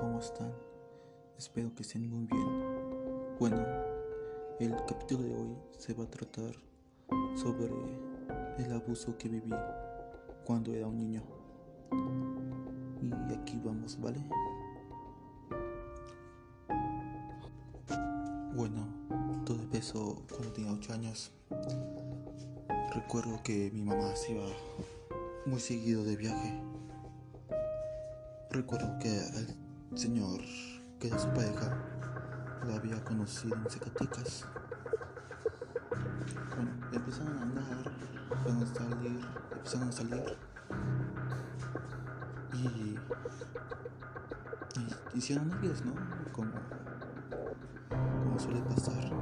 ¿cómo están? Espero que estén muy bien. Bueno, el capítulo de hoy se va a tratar sobre el abuso que viví cuando era un niño. Y aquí vamos, ¿vale? Bueno, todo empezó cuando tenía 8 años. Recuerdo que mi mamá se iba muy seguido de viaje. Recuerdo que el señor, que era su pareja, lo había conocido en Zacatecas. Bueno, empezaron a andar, empezaron a salir, empezaron a salir. Y, hicieron novios, ¿no? Como, como suele pasar.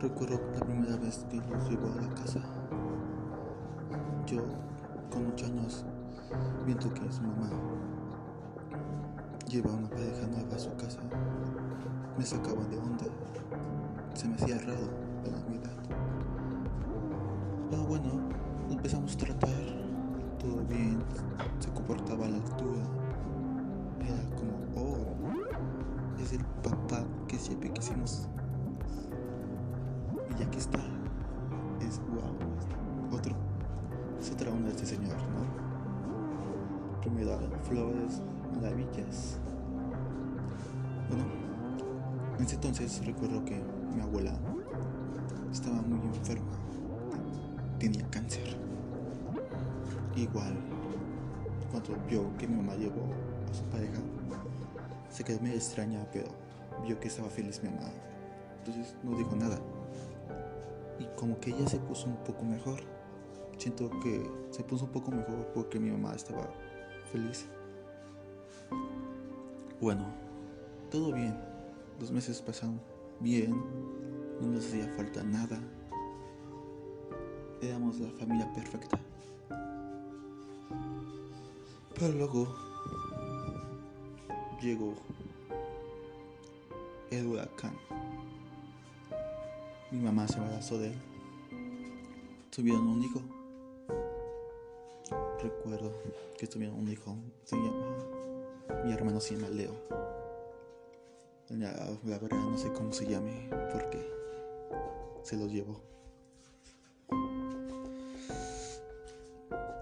Recuerdo la primera vez que los llevó a la casa. Yo, con 8 años, viendo que su mamá lleva una pareja nueva a su casa, me sacaba de onda. Se me hacía raro la Navidad. Pero bueno, empezamos a tratar, todo bien, se comportaba a la altura. Era como, oh, es el papá que siempre quisimos. Y aquí está. Es wow, otro. Es otra onda de este señor, ¿no? Primero flores, maravillas. Bueno, en ese entonces recuerdo que mi abuela estaba muy enferma. Tenía cáncer. Igual, cuando vio que mi mamá llevó a su pareja, se quedó medio extraña, pero vio que estaba feliz mi mamá. Entonces no dijo nada. Y como que ella se puso un poco mejor. Siento que se puso un poco mejor porque mi mamá estaba feliz. Bueno, todo bien. Los meses pasaron bien. No nos hacía falta nada. Éramos la familia perfecta. Pero luego llegó el huracán. Mi mamá se embarazó de él. Tuvieron un hijo. Recuerdo que tuvieron un hijo. Se llama. Mi hermano se llama Leo. La, verdad no sé cómo se llame porque se los llevó.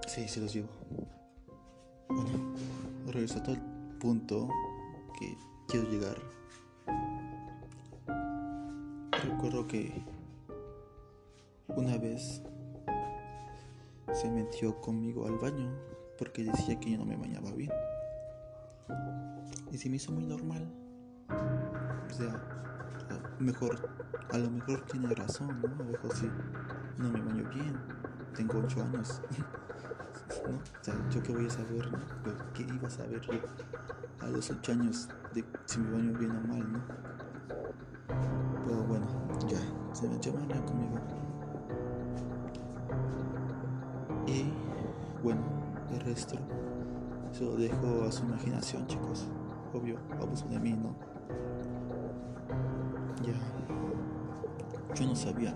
Sí, se los llevó. Bueno, regreso a todo el punto que quiero llegar. Recuerdo que una vez se metió conmigo al baño porque decía que yo no me bañaba bien. Y se me hizo muy normal. O sea, a mejor, a lo mejor tiene razón, ¿no? A lo mejor sí, no me baño bien. Tengo 8 años. ¿no? O sea, yo qué voy a saber, ¿no? ¿Qué iba a saber yo a los 8 años de si me baño bien o mal, ¿no? Pero bueno, ya, se metió mañana conmigo. Y bueno, el resto se lo dejo a su imaginación, chicos. Obvio, abuso de mí, ¿no? Ya. Yo no sabía,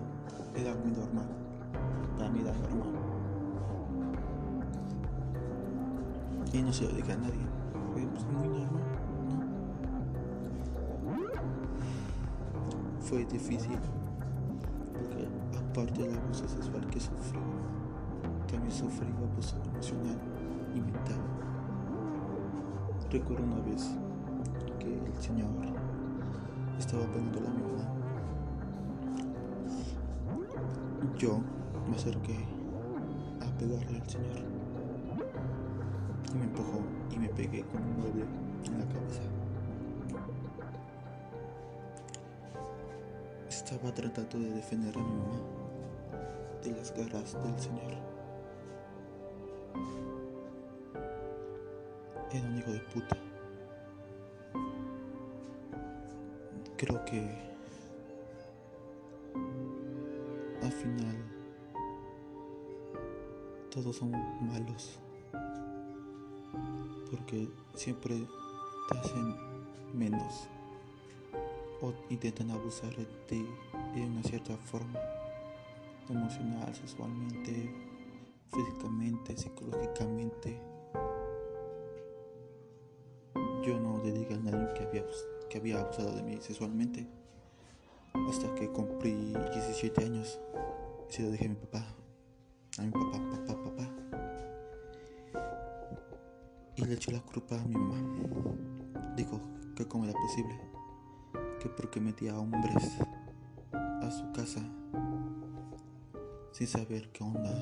era muy normal. Para mí era normal. Y no se lo dije a nadie. Fue pues, muy normal, ¿no? Fue difícil. Porque aparte del abuso sexual que sufrí, también sufrí abuso emocional y mental. Recuerdo una vez que el Señor estaba pegando la mi mamá. Yo me acerqué a pegarle al Señor y me empujó y me pegué con un mueble en la cabeza. Estaba tratando de defender a mi mamá de las garras del Señor. Era un hijo de puta. Creo que al final todos son malos porque siempre te hacen menos o intentan abusar de ti de una cierta forma emocional, sexualmente, físicamente, psicológicamente. yo no dije a nadie que había, que había abusado de mí sexualmente. Hasta que cumplí 17 años. Se lo dije a mi papá. A mi papá, papá, papá. Y le echó la culpa a mi mamá. Dijo que cómo era posible. Que porque metía hombres a su casa sin saber qué onda,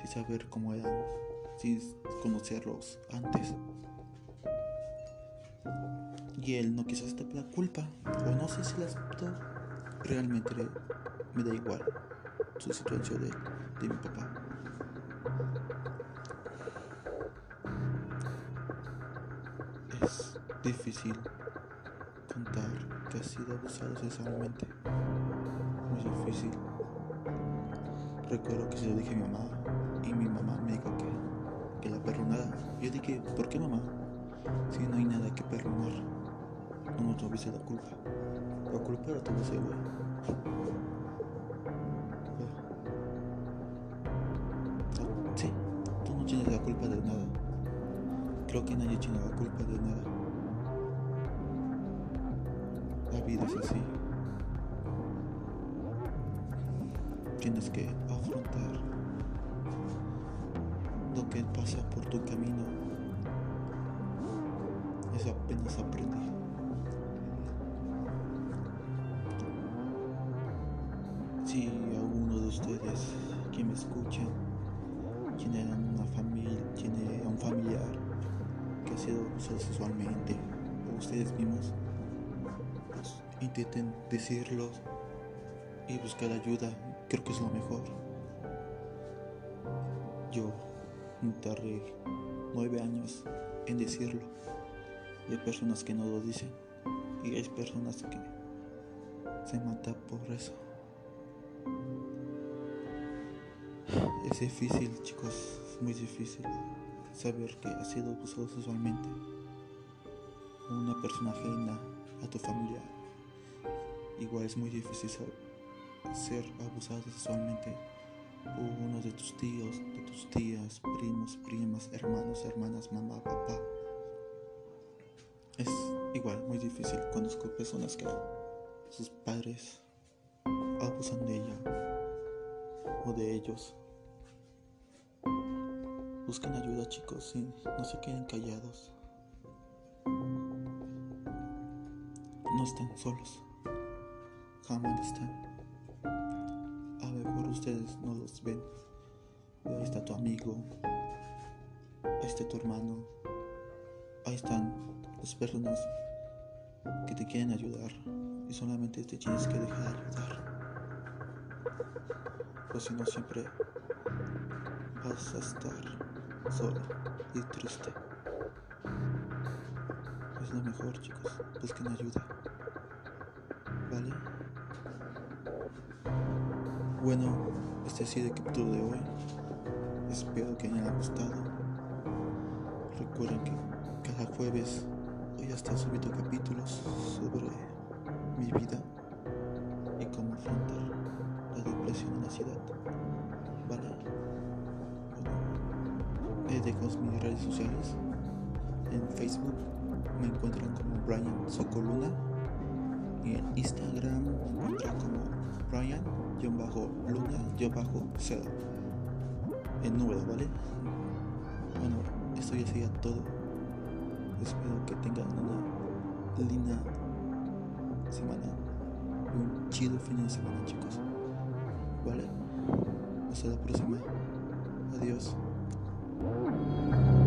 sin saber cómo eran, sin conocerlos antes. Y él no quiso aceptar la culpa, o no sé si la aceptó, realmente me da igual su situación de, de mi papá. Es difícil contar que ha sido abusado sexualmente. Muy difícil. Recuerdo que se lo dije a mi mamá y mi mamá me dijo que, que la perdonara. Yo dije, ¿por qué mamá? Si no hay nada que perdonar, no nos tuviste la culpa. La culpa era todo ese güey. Sí, tú no tienes la culpa de nada. Creo que nadie tiene la culpa de nada. La vida es así. Tienes que afrontar lo que pasa por tu camino. Eso apenas aprendí. Ustedes que me escuchan tiene una familia, tiene un familiar que ha sido abusado sexualmente, o ustedes mismos, pues intenten decirlo y buscar ayuda. Creo que es lo mejor. Yo me tardé nueve años en decirlo. Y hay personas que no lo dicen. Y hay personas que se matan por eso. Es difícil, chicos, es muy difícil saber que has sido abusado sexualmente. Una persona ajena a tu familia. Igual es muy difícil ser abusado sexualmente por uno de tus tíos, de tus tías, primos, primas, hermanos, hermanas, mamá, papá. Es igual muy difícil. Conozco personas que sus padres abusan de ella o de ellos. Busquen ayuda chicos y no se queden callados. No están solos. Jamás están. A lo mejor ustedes no los ven. Ahí está tu amigo. Ahí está tu hermano. Ahí están las personas que te quieren ayudar. Y solamente te tienes que dejar ayudar. Pues si no siempre vas a estar solo y triste. Es lo mejor, chicos. Busquen ayuda. ¿Vale? Bueno, este ha sido el capítulo de hoy. Espero que hayan gustado. Recuerden que cada jueves voy a estar subiendo capítulos sobre mi vida y cómo afrontar la depresión en la ciudad. ¿Vale? Bueno, dejo mis redes sociales. En Facebook me encuentran como Brian Socoluna y en Instagram me encuentran como Brian-Luna-0 en número, ¿vale? Bueno, esto ya sería todo. Espero que tengan una linda semana un chido fin de semana, chicos. ¿Vale? Hasta la próxima. Adiós. Thank you.